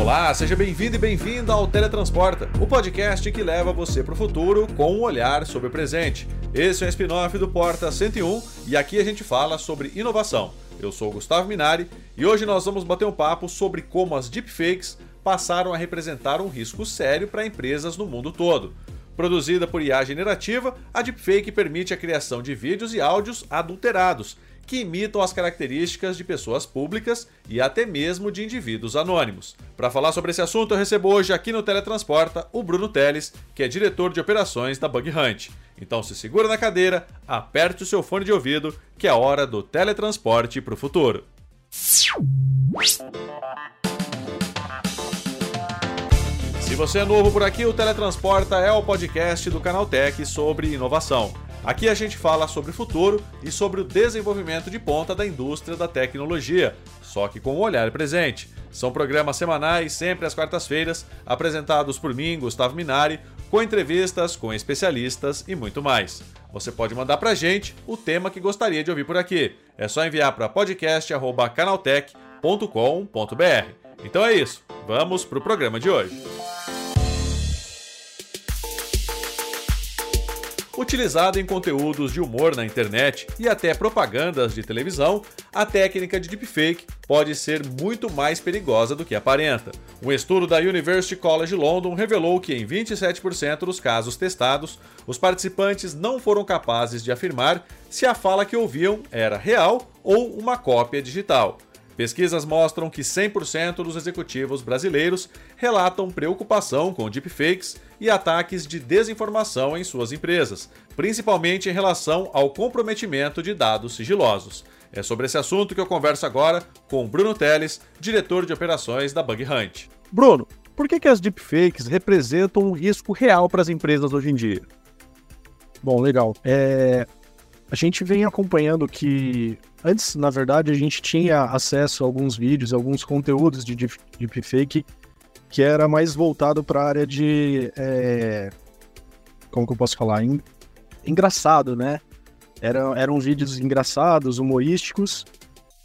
Olá, seja bem-vindo e bem-vinda ao Teletransporta, o podcast que leva você para o futuro com um olhar sobre o presente. Esse é o spin-off do Porta 101 e aqui a gente fala sobre inovação. Eu sou Gustavo Minari e hoje nós vamos bater um papo sobre como as deepfakes passaram a representar um risco sério para empresas no mundo todo. Produzida por IA generativa, a deepfake permite a criação de vídeos e áudios adulterados que imitam as características de pessoas públicas e até mesmo de indivíduos anônimos. Para falar sobre esse assunto, eu recebo hoje aqui no Teletransporta o Bruno Teles, que é diretor de operações da Bug Hunt. Então se segura na cadeira, aperte o seu fone de ouvido, que é hora do teletransporte para o futuro. Se você é novo por aqui, o Teletransporta é o podcast do Canal Tech sobre inovação. Aqui a gente fala sobre o futuro e sobre o desenvolvimento de ponta da indústria da tecnologia, só que com o um olhar presente. São programas semanais, sempre às quartas-feiras, apresentados por mim, Gustavo Minari, com entrevistas com especialistas e muito mais. Você pode mandar pra gente o tema que gostaria de ouvir por aqui. É só enviar para podcast@canaltech.com.br. Então é isso. Vamos pro programa de hoje. Utilizado em conteúdos de humor na internet e até propagandas de televisão, a técnica de deepfake pode ser muito mais perigosa do que aparenta. Um estudo da University College London revelou que em 27% dos casos testados, os participantes não foram capazes de afirmar se a fala que ouviam era real ou uma cópia digital. Pesquisas mostram que 100% dos executivos brasileiros relatam preocupação com deepfakes e ataques de desinformação em suas empresas, principalmente em relação ao comprometimento de dados sigilosos. É sobre esse assunto que eu converso agora com Bruno Teles, diretor de operações da Bug Hunt. Bruno, por que, que as deepfakes representam um risco real para as empresas hoje em dia? Bom, legal. É, a gente vem acompanhando que antes, na verdade, a gente tinha acesso a alguns vídeos, alguns conteúdos de deepfake que era mais voltado para a área de. É... Como que eu posso falar? Engraçado, né? Era, eram vídeos engraçados, humorísticos.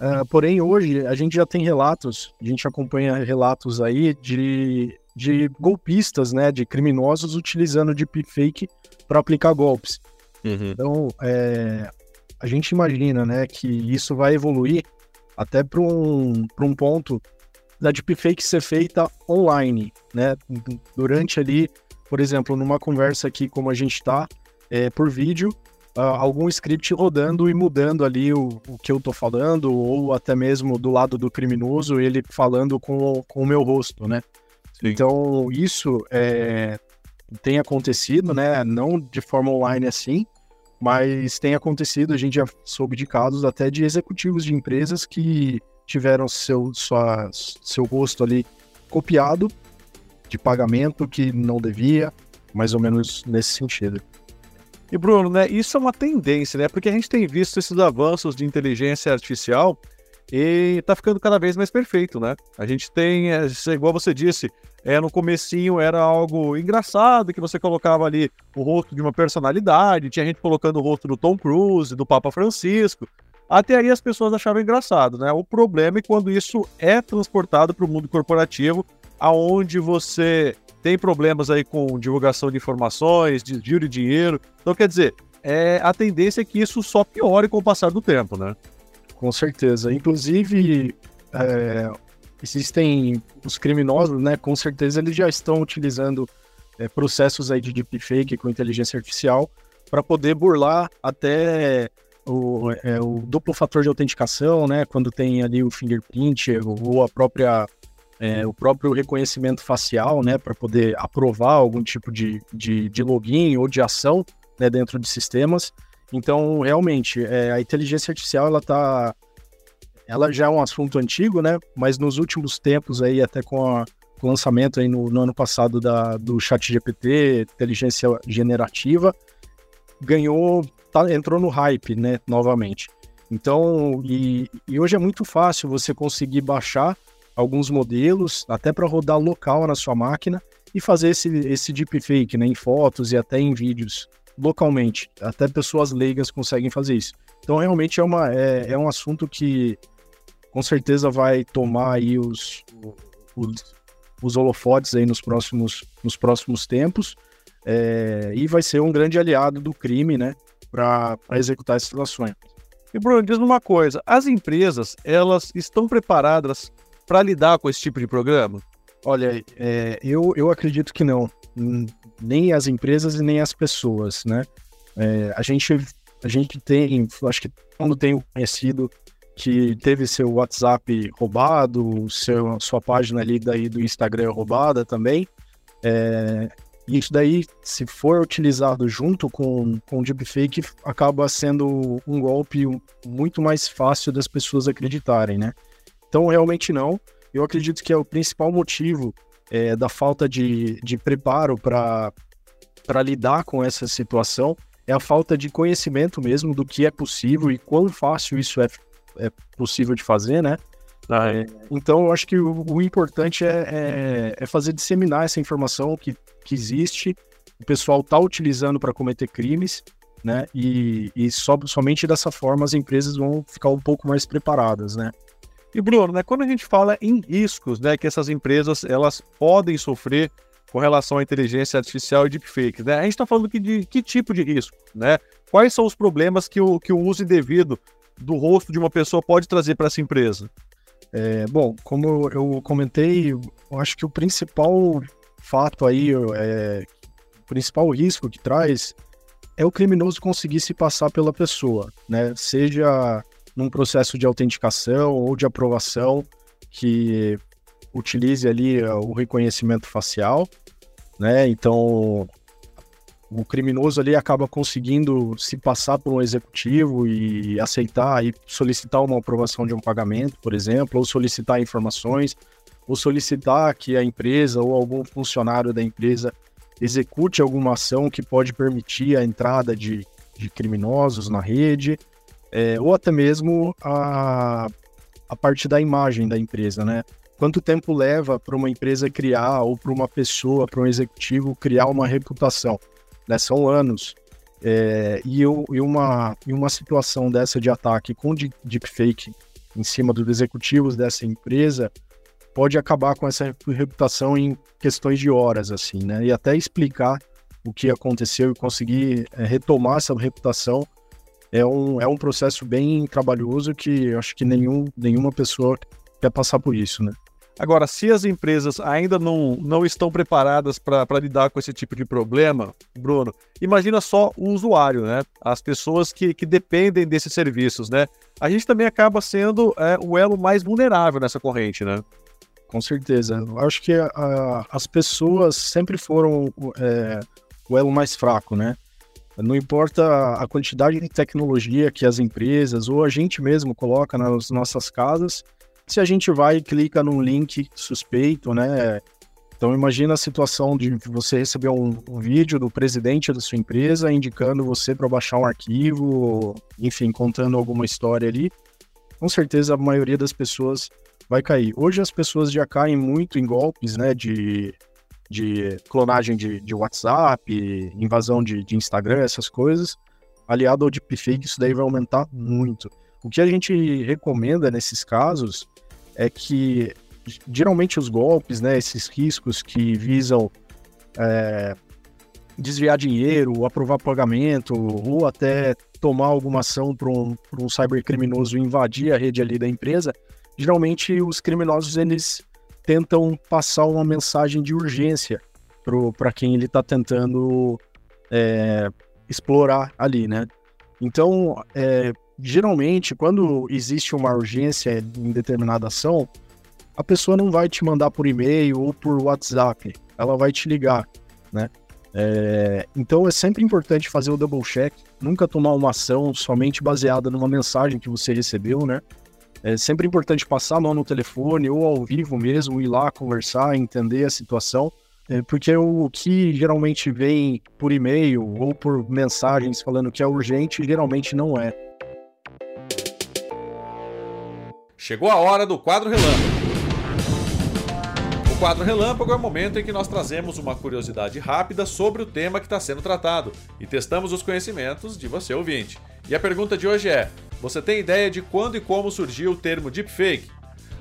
Uh, porém, hoje a gente já tem relatos, a gente acompanha relatos aí de, de golpistas, né? De criminosos utilizando deepfake para aplicar golpes. Uhum. Então, é, a gente imagina, né, que isso vai evoluir até para um, um ponto da deepfake ser feita online, né, durante ali, por exemplo, numa conversa aqui como a gente está, é, por vídeo, uh, algum script rodando e mudando ali o, o que eu estou falando, ou até mesmo do lado do criminoso, ele falando com, com o meu rosto, né? Sim. Então, isso é, tem acontecido, né? Não de forma online assim, mas tem acontecido, a gente já soube de casos até de executivos de empresas que tiveram seu, sua, seu rosto ali copiado de pagamento que não devia, mais ou menos nesse sentido. E Bruno, né, isso é uma tendência, né? Porque a gente tem visto esses avanços de inteligência artificial e tá ficando cada vez mais perfeito, né? A gente tem, é, igual você disse, é, no comecinho era algo engraçado, que você colocava ali o rosto de uma personalidade, tinha gente colocando o rosto do Tom Cruise, do Papa Francisco, até aí as pessoas achavam engraçado, né? O problema é quando isso é transportado para o mundo corporativo, aonde você tem problemas aí com divulgação de informações, desvio de dinheiro. Então, quer dizer, é, a tendência é que isso só piore com o passar do tempo, né? Com certeza. Inclusive, é, existem os criminosos, né? Com certeza eles já estão utilizando é, processos aí de deepfake com inteligência artificial para poder burlar até o, é, o, duplo fator de autenticação, né? Quando tem ali o fingerprint ou a própria é, o próprio reconhecimento facial, né? Para poder aprovar algum tipo de, de, de login ou de ação né, dentro de sistemas. Então, realmente, é, a inteligência artificial, ela tá... Ela já é um assunto antigo, né? Mas nos últimos tempos aí, até com, a, com o lançamento aí no, no, ano passado da, do chat GPT, inteligência generativa, ganhou... Tá, entrou no hype, né? Novamente. Então, e, e hoje é muito fácil você conseguir baixar alguns modelos, até para rodar local na sua máquina, e fazer esse, esse deepfake, né, em fotos e até em vídeos localmente. Até pessoas leigas conseguem fazer isso. Então, realmente é, uma, é, é um assunto que com certeza vai tomar aí os, os os holofotes aí nos próximos, nos próximos tempos é, e vai ser um grande aliado do crime, né, para executar essas ações. E Bruno, diz uma coisa: as empresas elas estão preparadas para lidar com esse tipo de programa? Olha, é, eu, eu acredito que não. Nem as empresas e nem as pessoas, né? É, a, gente, a gente tem, acho que quando tem conhecido que teve seu WhatsApp roubado, seu, sua página ali daí do Instagram roubada também. É, isso daí, se for utilizado junto com, com deepfake, acaba sendo um golpe muito mais fácil das pessoas acreditarem, né? Então, realmente não. Eu acredito que é o principal motivo é, da falta de, de preparo para lidar com essa situação é a falta de conhecimento mesmo do que é possível e quão fácil isso é, é possível de fazer, né? Ah, é. Então, eu acho que o, o importante é, é, é, fazer disseminar essa informação que, que existe, o pessoal está utilizando para cometer crimes, né? E, e só, somente dessa forma as empresas vão ficar um pouco mais preparadas, né? E Bruno, né, quando a gente fala em riscos, né, que essas empresas elas podem sofrer com relação à inteligência artificial e deepfake, né? A gente está falando de que tipo de risco, né? Quais são os problemas que o, que o uso indevido do rosto de uma pessoa pode trazer para essa empresa? É, bom, como eu comentei, eu acho que o principal fato aí, é, o principal risco que traz é o criminoso conseguir se passar pela pessoa, né? Seja num processo de autenticação ou de aprovação que utilize ali uh, o reconhecimento facial, né? Então, o criminoso ali acaba conseguindo se passar por um executivo e aceitar e solicitar uma aprovação de um pagamento, por exemplo, ou solicitar informações, ou solicitar que a empresa ou algum funcionário da empresa execute alguma ação que pode permitir a entrada de, de criminosos na rede, é, ou até mesmo a, a parte da imagem da empresa, né? Quanto tempo leva para uma empresa criar, ou para uma pessoa, para um executivo criar uma reputação? Né? São anos. É, e, eu, e, uma, e uma situação dessa de ataque com deepfake em cima dos executivos dessa empresa pode acabar com essa reputação em questões de horas, assim, né? E até explicar o que aconteceu e conseguir é, retomar essa reputação é um, é um processo bem trabalhoso que eu acho que nenhum, nenhuma pessoa quer passar por isso, né? Agora, se as empresas ainda não, não estão preparadas para lidar com esse tipo de problema, Bruno, imagina só o usuário, né? As pessoas que, que dependem desses serviços, né? A gente também acaba sendo é, o elo mais vulnerável nessa corrente, né? Com certeza. Eu acho que a, as pessoas sempre foram é, o elo mais fraco, né? Não importa a quantidade de tecnologia que as empresas ou a gente mesmo coloca nas nossas casas, se a gente vai e clica num link suspeito, né? Então imagina a situação de você receber um, um vídeo do presidente da sua empresa indicando você para baixar um arquivo, enfim, contando alguma história ali. Com certeza a maioria das pessoas vai cair. Hoje as pessoas já caem muito em golpes, né? De de clonagem de, de WhatsApp, invasão de, de Instagram, essas coisas, aliado ao deepfake, isso daí vai aumentar muito. O que a gente recomenda nesses casos é que geralmente os golpes, né, esses riscos que visam é, desviar dinheiro, aprovar pagamento ou até tomar alguma ação para um, um cybercriminoso invadir a rede ali da empresa, geralmente os criminosos eles tentam passar uma mensagem de urgência para quem ele está tentando é, explorar ali, né? Então, é, geralmente, quando existe uma urgência em determinada ação, a pessoa não vai te mandar por e-mail ou por WhatsApp, ela vai te ligar, né? É, então é sempre importante fazer o double check, nunca tomar uma ação somente baseada numa mensagem que você recebeu, né? É sempre importante passar a mão no telefone ou ao vivo mesmo, ir lá conversar, entender a situação, é, porque o que geralmente vem por e-mail ou por mensagens falando que é urgente, geralmente não é. Chegou a hora do quadro relâmpago. Quadro relâmpago é o momento em que nós trazemos uma curiosidade rápida sobre o tema que está sendo tratado e testamos os conhecimentos de você ouvinte. E a pergunta de hoje é: você tem ideia de quando e como surgiu o termo deepfake?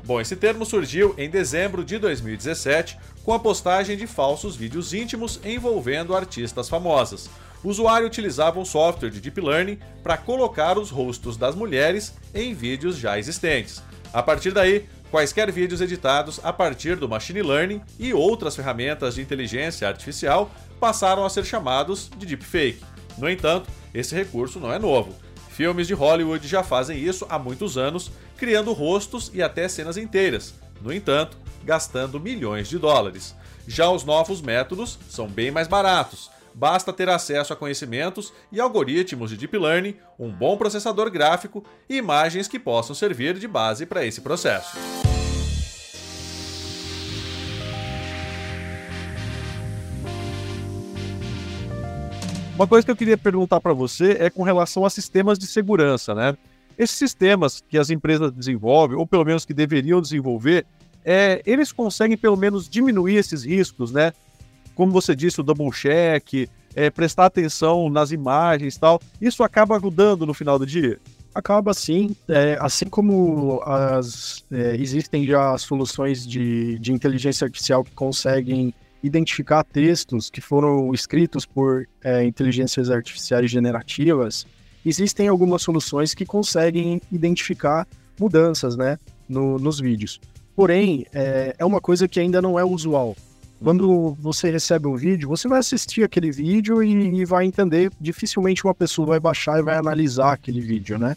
Bom, esse termo surgiu em dezembro de 2017 com a postagem de falsos vídeos íntimos envolvendo artistas famosas. O usuário utilizava um software de deep learning para colocar os rostos das mulheres em vídeos já existentes. A partir daí, quaisquer vídeos editados a partir do machine learning e outras ferramentas de inteligência artificial passaram a ser chamados de deepfake. No entanto, esse recurso não é novo. Filmes de Hollywood já fazem isso há muitos anos, criando rostos e até cenas inteiras. No entanto, gastando milhões de dólares. Já os novos métodos são bem mais baratos. Basta ter acesso a conhecimentos e algoritmos de deep learning, um bom processador gráfico e imagens que possam servir de base para esse processo. Uma coisa que eu queria perguntar para você é com relação a sistemas de segurança, né? Esses sistemas que as empresas desenvolvem, ou pelo menos que deveriam desenvolver, é, eles conseguem pelo menos diminuir esses riscos, né? Como você disse, o double check, é, prestar atenção nas imagens tal. Isso acaba ajudando no final do dia? Acaba sim, é, assim como as, é, existem já soluções de, de inteligência artificial que conseguem identificar textos que foram escritos por é, inteligências artificiais generativas, existem algumas soluções que conseguem identificar mudanças né, no, nos vídeos. Porém, é, é uma coisa que ainda não é usual. Quando você recebe um vídeo, você vai assistir aquele vídeo e, e vai entender. Dificilmente uma pessoa vai baixar e vai analisar aquele vídeo, né?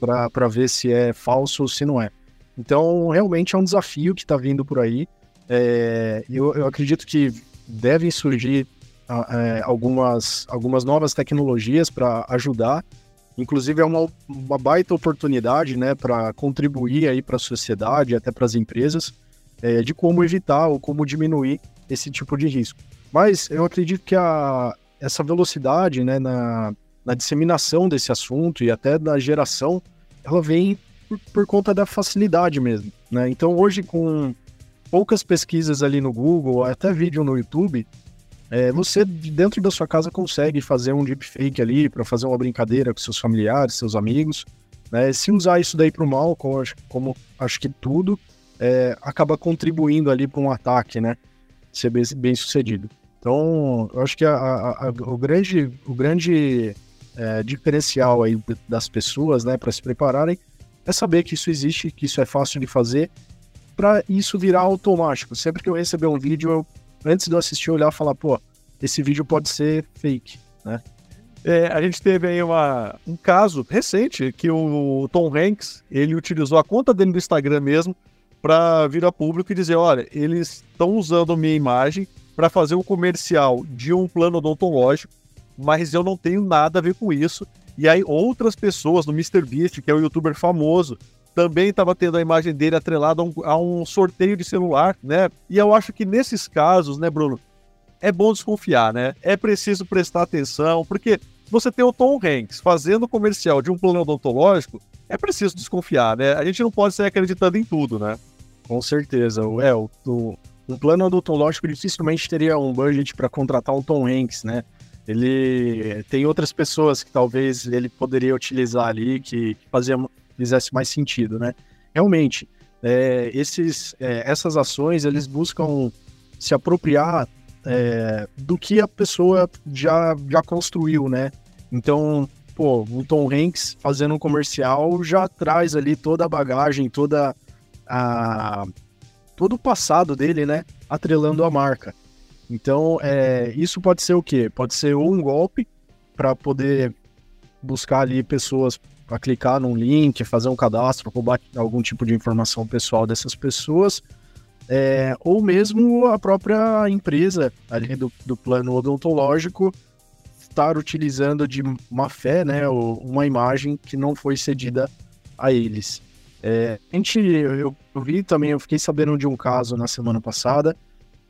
Para ver se é falso ou se não é. Então, realmente é um desafio que está vindo por aí. É, eu, eu, acredito que devem surgir é, algumas, algumas novas tecnologias para ajudar. Inclusive é uma, uma baita oportunidade, né, para contribuir para a sociedade, até para as empresas, é, de como evitar ou como diminuir esse tipo de risco. Mas eu acredito que a, essa velocidade, né, na, na disseminação desse assunto e até na geração, ela vem por, por conta da facilidade mesmo, né? Então hoje com poucas pesquisas ali no Google, até vídeo no YouTube, é, você dentro da sua casa consegue fazer um deepfake ali para fazer uma brincadeira com seus familiares, seus amigos. Né? Se usar isso daí para o mal, como, como, acho que tudo, é, acaba contribuindo ali para um ataque, né? Ser bem, bem, sucedido. Então, eu acho que a, a, a, o grande, o grande é, diferencial aí das pessoas, né, para se prepararem, é saber que isso existe, que isso é fácil de fazer para isso virar automático. Sempre que eu receber um vídeo, eu, antes de eu assistir, olhar e falar, pô, esse vídeo pode ser fake, né? É, a gente teve aí uma, um caso recente que o Tom Hanks, ele utilizou a conta dele do Instagram mesmo para vir a público e dizer, olha, eles estão usando minha imagem para fazer um comercial de um plano odontológico, mas eu não tenho nada a ver com isso. E aí outras pessoas no MrBeast, que é um youtuber famoso, também estava tendo a imagem dele atrelada a um, a um, sorteio de celular, né? E eu acho que nesses casos, né, Bruno, é bom desconfiar, né? É preciso prestar atenção, porque você tem o Tom Hanks fazendo comercial de um plano odontológico, é preciso desconfiar, né? A gente não pode sair acreditando em tudo, né? Com certeza. É, o, o, um plano odontológico dificilmente teria um budget para contratar um Tom Hanks, né? Ele tem outras pessoas que talvez ele poderia utilizar ali que, faziam fizesse mais sentido, né? Realmente, é, esses, é, essas ações, eles buscam se apropriar é, do que a pessoa já, já construiu, né? Então, pô, o Tom Hanks fazendo um comercial já traz ali toda a bagagem, toda a todo o passado dele, né? Atrelando a marca. Então, é, isso pode ser o quê? Pode ser um golpe para poder buscar ali pessoas para clicar num link, fazer um cadastro, roubar algum tipo de informação pessoal dessas pessoas, é, ou mesmo a própria empresa ali do, do plano odontológico estar utilizando de má fé, né, uma imagem que não foi cedida a eles. É, a gente, eu, eu vi também, eu fiquei sabendo de um caso na semana passada,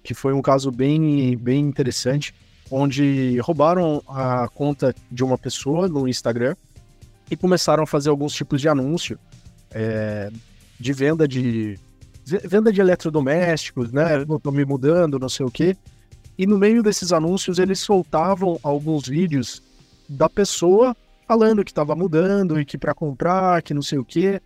que foi um caso bem, bem interessante, onde roubaram a conta de uma pessoa no Instagram e começaram a fazer alguns tipos de anúncio é, de venda de venda de eletrodomésticos, né? Tô me mudando, não sei o quê. E no meio desses anúncios eles soltavam alguns vídeos da pessoa falando que estava mudando e que para comprar, que não sei o quê.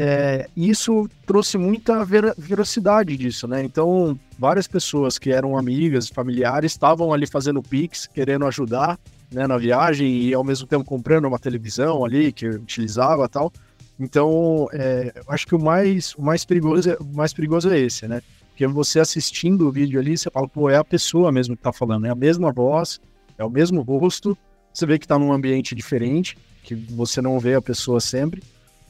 É, isso trouxe muita velocidade disso, né? Então, várias pessoas que eram amigas, familiares, estavam ali fazendo Pix, querendo ajudar né, na viagem e ao mesmo tempo comprando uma televisão ali que utilizava tal. Então, é, acho que o mais, o mais perigoso, é, o mais perigoso é esse, né? Porque você assistindo o vídeo ali, você fala, pô, é a pessoa mesmo que tá falando, é a mesma voz, é o mesmo rosto, você vê que tá num ambiente diferente, que você não vê a pessoa sempre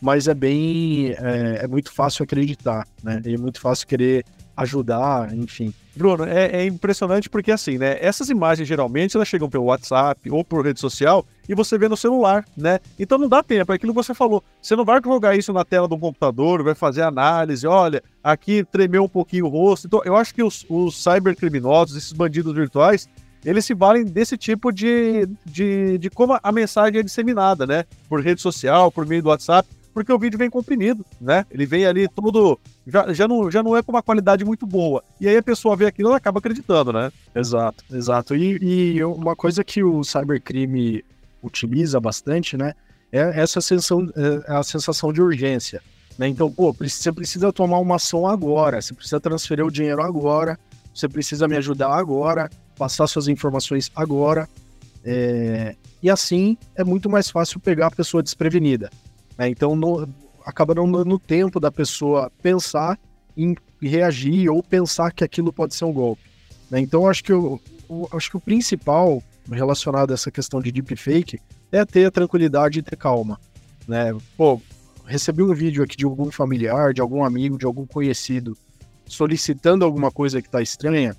mas é bem. É, é, muito fácil acreditar, né? É muito fácil querer ajudar, enfim. Bruno, é, é, impressionante porque assim, né? Essas imagens geralmente elas chegam pelo WhatsApp ou por rede social e você vê no celular, né? Então não dá tempo, é aquilo que você falou. Você não vai jogar isso na tela do computador, vai fazer análise, olha, aqui tremeu um pouquinho o rosto. Então eu acho que os, os cybercriminosos, esses bandidos virtuais, eles se valem desse tipo de, de, de como a mensagem é disseminada, né? Por rede social, por meio do WhatsApp porque o vídeo vem comprimido, né? Ele vem ali todo. Já, já, não, já não é com uma qualidade muito boa. E aí a pessoa vê aquilo e acaba acreditando, né? Exato, exato. E, e uma coisa que o cybercrime utiliza bastante, né? É essa sensação, é a sensação de urgência. Né? Então, pô, você precisa tomar uma ação agora, você precisa transferir o dinheiro agora, você precisa me ajudar agora, passar suas informações agora. É... E assim é muito mais fácil pegar a pessoa desprevenida. Né? Então, no, acaba não dando tempo da pessoa pensar em reagir ou pensar que aquilo pode ser um golpe. Né? Então, acho que, acho que o principal relacionado a essa questão de deepfake é ter a tranquilidade e ter calma. Né? Pô, recebi um vídeo aqui de algum familiar, de algum amigo, de algum conhecido solicitando alguma coisa que está estranha,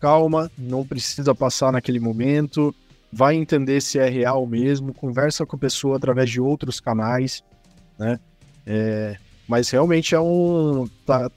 calma, não precisa passar naquele momento, vai entender se é real mesmo, conversa com a pessoa através de outros canais, né? É, mas realmente é um, tá,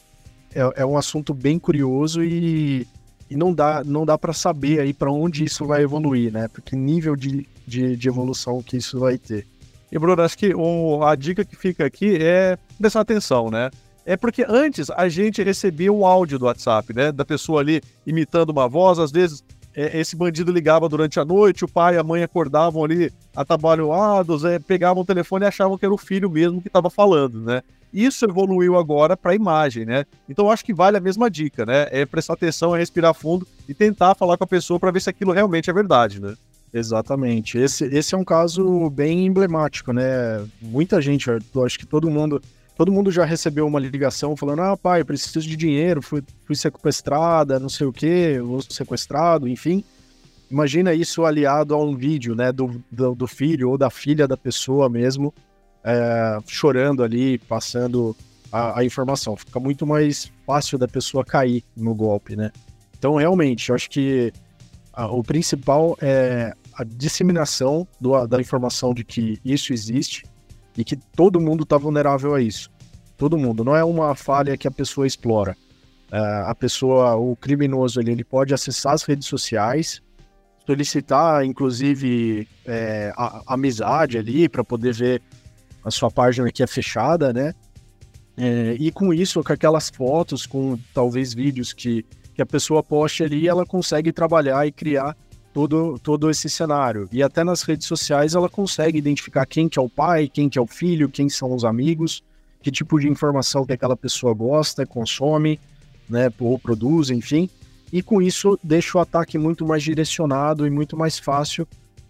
é, é, um assunto bem curioso e, e não dá, não dá para saber aí para onde isso vai evoluir, né? Porque nível de, de, de, evolução que isso vai ter. E Bruno, acho que o, a dica que fica aqui é prestar atenção, né? É porque antes a gente recebia o áudio do WhatsApp, né? Da pessoa ali imitando uma voz, às vezes é, esse bandido ligava durante a noite, o pai e a mãe acordavam ali atabalhoados, é, pegavam o telefone e achavam que era o filho mesmo que estava falando, né? Isso evoluiu agora para a imagem, né? Então acho que vale a mesma dica, né? É prestar atenção, é respirar fundo e tentar falar com a pessoa para ver se aquilo realmente é verdade, né? Exatamente. Esse, esse é um caso bem emblemático, né? Muita gente, acho que todo mundo todo mundo já recebeu uma ligação falando: ah, pai, preciso de dinheiro, fui, fui sequestrada, não sei o que, ou sequestrado, enfim. Imagina isso aliado a um vídeo, né, do, do, do filho ou da filha da pessoa mesmo, é, chorando ali, passando a, a, informação. Fica muito mais fácil da pessoa cair no golpe, né? Então, realmente, eu acho que a, o principal é a disseminação do, da informação de que isso existe e que todo mundo está vulnerável a isso. Todo mundo. Não é uma falha que a pessoa explora. Uh, a pessoa, o criminoso, ele, ele pode acessar as redes sociais, solicitar, inclusive, é, a, a amizade ali para poder ver a sua página que é fechada, né? É, e com isso, com aquelas fotos, com talvez vídeos que, que a pessoa poste ali, ela consegue trabalhar e criar todo, todo esse cenário. E até nas redes sociais ela consegue identificar quem que é o pai, quem que é o filho, quem são os amigos, que tipo de informação que aquela pessoa gosta, consome, né, ou produz, enfim. E com isso deixa o ataque muito mais direcionado e muito mais fácil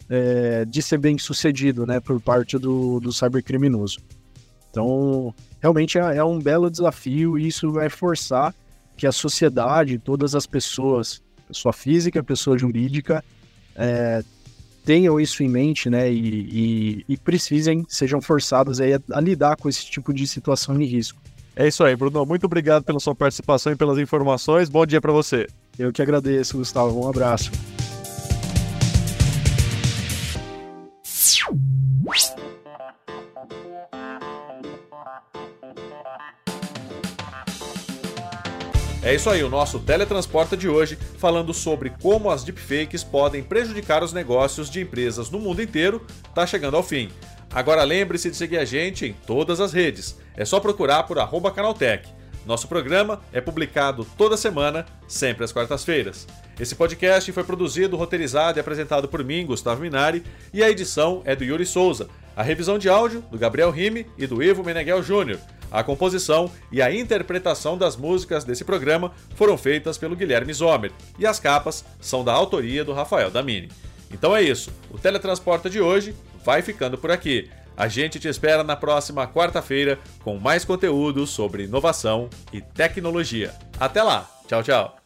é, de ser bem sucedido, né, por parte do, do cybercriminoso. Então, realmente é, é um belo desafio e isso vai forçar que a sociedade, todas as pessoas pessoa física, pessoa jurídica, é, tenham isso em mente, né, e, e, e precisem, sejam forçados aí a, a, lidar com esse tipo de situação de risco. É isso aí, Bruno. Muito obrigado pela sua participação e pelas informações. Bom dia para você. Eu que agradeço, Gustavo. Um abraço. É isso aí, o nosso Teletransporta de hoje, falando sobre como as deepfakes podem prejudicar os negócios de empresas no mundo inteiro, está chegando ao fim. Agora lembre-se de seguir a gente em todas as redes. É só procurar por Canaltech. Nosso programa é publicado toda semana, sempre às quartas-feiras. Esse podcast foi produzido, roteirizado e apresentado por mim, Gustavo Minari, e a edição é do Yuri Souza. A revisão de áudio do Gabriel Rime e do Ivo Meneghel Júnior. A composição e a interpretação das músicas desse programa foram feitas pelo Guilherme Zomer e as capas são da autoria do Rafael Damini. Então é isso, o Teletransporta de hoje vai ficando por aqui. A gente te espera na próxima quarta-feira com mais conteúdo sobre inovação e tecnologia. Até lá, tchau, tchau.